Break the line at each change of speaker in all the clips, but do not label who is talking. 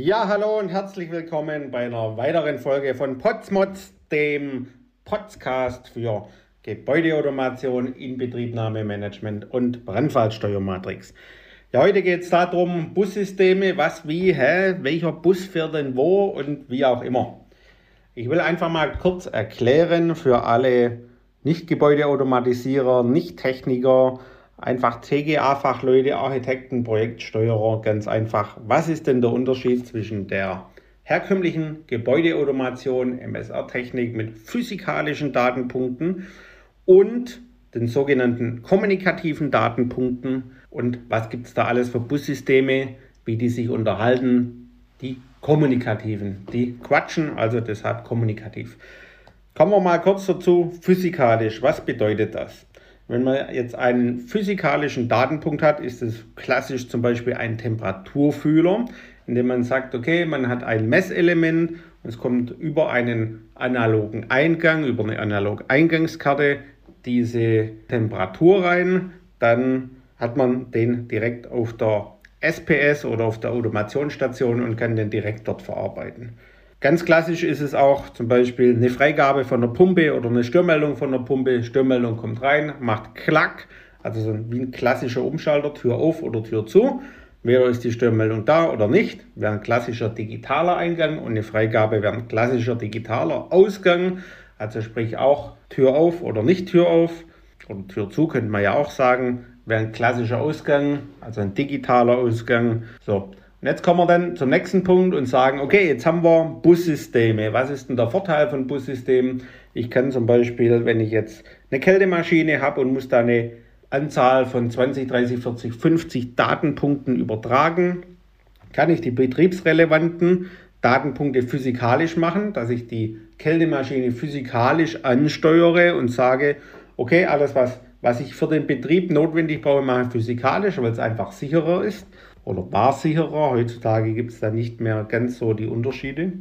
Ja, hallo und herzlich willkommen bei einer weiteren Folge von Potsmods, dem Podcast für Gebäudeautomation, Inbetriebnahmemanagement und Brandfallsteuermatrix. Ja, heute geht es darum, Bussysteme, was, wie, hä, welcher Bus fährt denn wo und wie auch immer. Ich will einfach mal kurz erklären für alle Nicht-Gebäudeautomatisierer, Nicht-Techniker, einfach TGA-Fachleute, Architekten, Projektsteuerer, ganz einfach. Was ist denn der Unterschied zwischen der herkömmlichen Gebäudeautomation, MSR-Technik mit physikalischen Datenpunkten und den sogenannten kommunikativen Datenpunkten und was gibt es da alles für Bussysteme, wie die sich unterhalten, die kommunikativen, die quatschen, also deshalb kommunikativ. Kommen wir mal kurz dazu, physikalisch, was bedeutet das? Wenn man jetzt einen physikalischen Datenpunkt hat, ist es klassisch zum Beispiel ein Temperaturfühler, indem man sagt, okay, man hat ein Messelement und es kommt über einen analogen Eingang, über eine analoge Eingangskarte diese Temperatur rein, dann hat man den direkt auf der SPS oder auf der Automationsstation und kann den direkt dort verarbeiten. Ganz klassisch ist es auch zum Beispiel eine Freigabe von der Pumpe oder eine Störmeldung von der Pumpe. Störmeldung kommt rein, macht Klack, also so wie ein klassischer Umschalter, Tür auf oder Tür zu. Wäre ist die Störmeldung da oder nicht, wäre ein klassischer digitaler Eingang und eine Freigabe wäre ein klassischer digitaler Ausgang. Also sprich auch Tür auf oder nicht Tür auf oder Tür zu könnte man ja auch sagen, wäre ein klassischer Ausgang, also ein digitaler Ausgang. So, und jetzt kommen wir dann zum nächsten Punkt und sagen, okay, jetzt haben wir Bussysteme. Was ist denn der Vorteil von Bussystemen? Ich kann zum Beispiel, wenn ich jetzt eine Kältemaschine habe und muss da eine Anzahl von 20, 30, 40, 50 Datenpunkten übertragen, kann ich die betriebsrelevanten Datenpunkte physikalisch machen, dass ich die Kältemaschine physikalisch ansteuere und sage, okay, alles was, was ich für den Betrieb notwendig brauche, mache ich physikalisch, weil es einfach sicherer ist oder barsicherer. Heutzutage gibt es da nicht mehr ganz so die Unterschiede.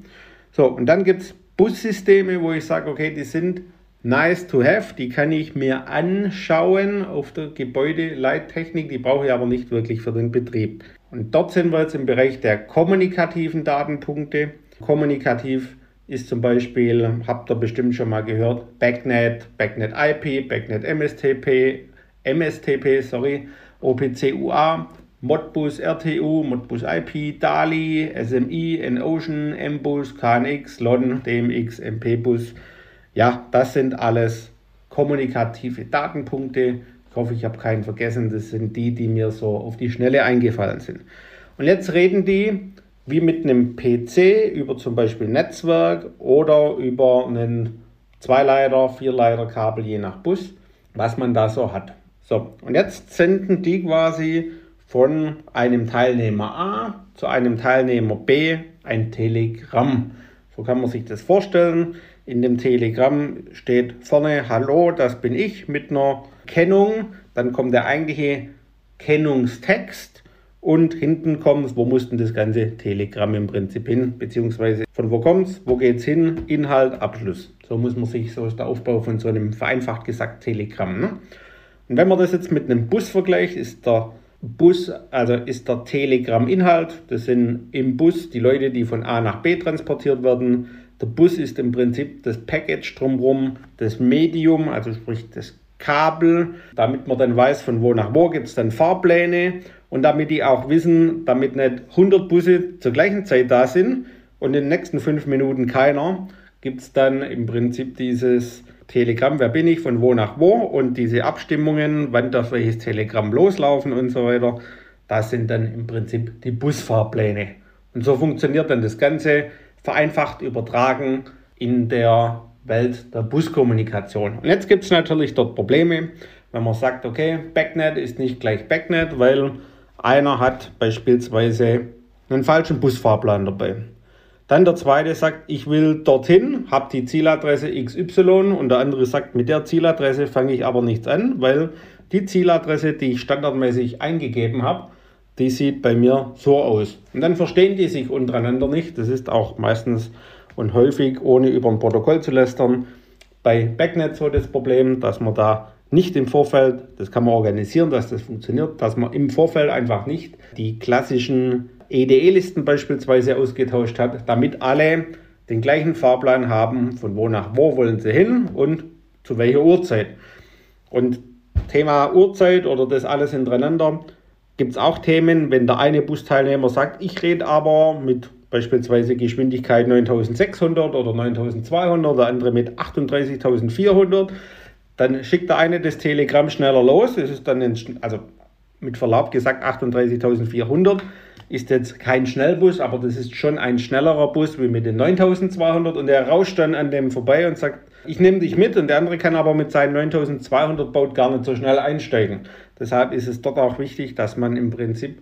So, und dann gibt es Bussysteme, wo ich sage, okay, die sind nice to have, die kann ich mir anschauen auf der Gebäudeleittechnik, die brauche ich aber nicht wirklich für den Betrieb. Und dort sind wir jetzt im Bereich der kommunikativen Datenpunkte. Kommunikativ ist zum Beispiel, habt ihr bestimmt schon mal gehört, Backnet, Backnet IP, Backnet MSTP, MSTP, sorry, OPC UA, Modbus RTU, Modbus IP, DALI, SMI, N-Ocean, MBus, KNX, LON, DMX, MP-Bus. Ja, das sind alles kommunikative Datenpunkte. Ich hoffe, ich habe keinen vergessen. Das sind die, die mir so auf die Schnelle eingefallen sind. Und jetzt reden die wie mit einem PC über zum Beispiel Netzwerk oder über einen Zweileiter, Vierleiter-Kabel je nach Bus, was man da so hat. So, und jetzt senden die quasi von einem Teilnehmer A zu einem Teilnehmer B ein Telegramm. So kann man sich das vorstellen. In dem Telegramm steht vorne Hallo, das bin ich mit einer Kennung. Dann kommt der eigentliche Kennungstext und hinten kommt, wo muss denn das ganze Telegramm im Prinzip hin, beziehungsweise von wo kommt es, wo geht es hin, Inhalt, Abschluss. So muss man sich, so ist der Aufbau von so einem vereinfacht gesagt Telegramm. Ne? Und wenn man das jetzt mit einem Bus vergleicht, ist der Bus, also ist der Telegram-Inhalt. Das sind im Bus die Leute, die von A nach B transportiert werden. Der Bus ist im Prinzip das Package drumherum, das Medium, also sprich das Kabel, damit man dann weiß, von wo nach wo gibt es dann Fahrpläne und damit die auch wissen, damit nicht 100 Busse zur gleichen Zeit da sind und in den nächsten fünf Minuten keiner, gibt es dann im Prinzip dieses Telegramm, wer bin ich, von wo nach wo und diese Abstimmungen, wann darf welches Telegramm loslaufen und so weiter, das sind dann im Prinzip die Busfahrpläne. Und so funktioniert dann das Ganze vereinfacht übertragen in der Welt der Buskommunikation. Und jetzt gibt es natürlich dort Probleme, wenn man sagt, okay, Backnet ist nicht gleich Backnet, weil einer hat beispielsweise einen falschen Busfahrplan dabei. Dann der zweite sagt, ich will dorthin, habe die Zieladresse XY und der andere sagt, mit der Zieladresse fange ich aber nichts an, weil die Zieladresse, die ich standardmäßig eingegeben habe, die sieht bei mir so aus. Und dann verstehen die sich untereinander nicht. Das ist auch meistens und häufig, ohne über ein Protokoll zu lästern, bei Backnet so das Problem, dass man da nicht im Vorfeld, das kann man organisieren, dass das funktioniert, dass man im Vorfeld einfach nicht die klassischen EDE-Listen beispielsweise ausgetauscht hat, damit alle den gleichen Fahrplan haben, von wo nach wo wollen sie hin und zu welcher Uhrzeit. Und Thema Uhrzeit oder das alles hintereinander gibt es auch Themen, wenn der eine Busteilnehmer sagt, ich rede aber mit beispielsweise Geschwindigkeit 9600 oder 9200, der andere mit 38400, dann schickt der eine das Telegramm schneller los, das ist dann, also mit Verlaub gesagt 38400 ist jetzt kein Schnellbus, aber das ist schon ein schnellerer Bus wie mit den 9200 und der rauscht dann an dem vorbei und sagt, ich nehme dich mit und der andere kann aber mit seinen 9200 Baut gar nicht so schnell einsteigen. Deshalb ist es dort auch wichtig, dass man im Prinzip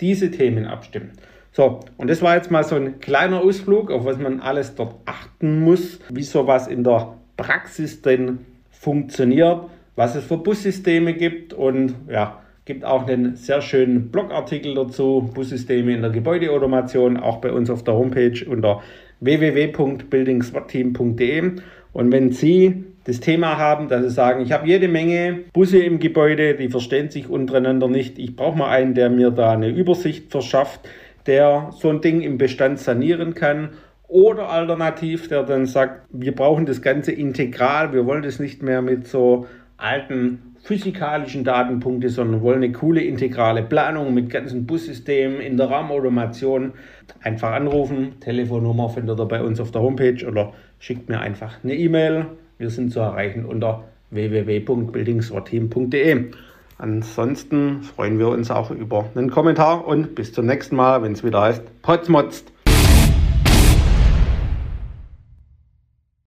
diese Themen abstimmt. So, und das war jetzt mal so ein kleiner Ausflug, auf was man alles dort achten muss, wie sowas in der Praxis denn funktioniert, was es für Bussysteme gibt und ja, gibt auch einen sehr schönen Blogartikel dazu, Bussysteme in der Gebäudeautomation, auch bei uns auf der Homepage unter www.buildingswatteam.de. Und wenn Sie das Thema haben, dass Sie sagen, ich habe jede Menge Busse im Gebäude, die verstehen sich untereinander nicht, ich brauche mal einen, der mir da eine Übersicht verschafft, der so ein Ding im Bestand sanieren kann. Oder alternativ, der dann sagt, wir brauchen das Ganze integral, wir wollen das nicht mehr mit so alten physikalischen Datenpunkte, sondern wollen eine coole integrale Planung mit ganzen Bussystemen in der Rahmenautomation. Einfach anrufen, Telefonnummer findet ihr bei uns auf der Homepage oder schickt mir einfach eine E-Mail. Wir sind zu erreichen unter www.buildingswarteam.de. Ansonsten freuen wir uns auch über einen Kommentar und bis zum nächsten Mal, wenn es wieder heißt Potsmotzt.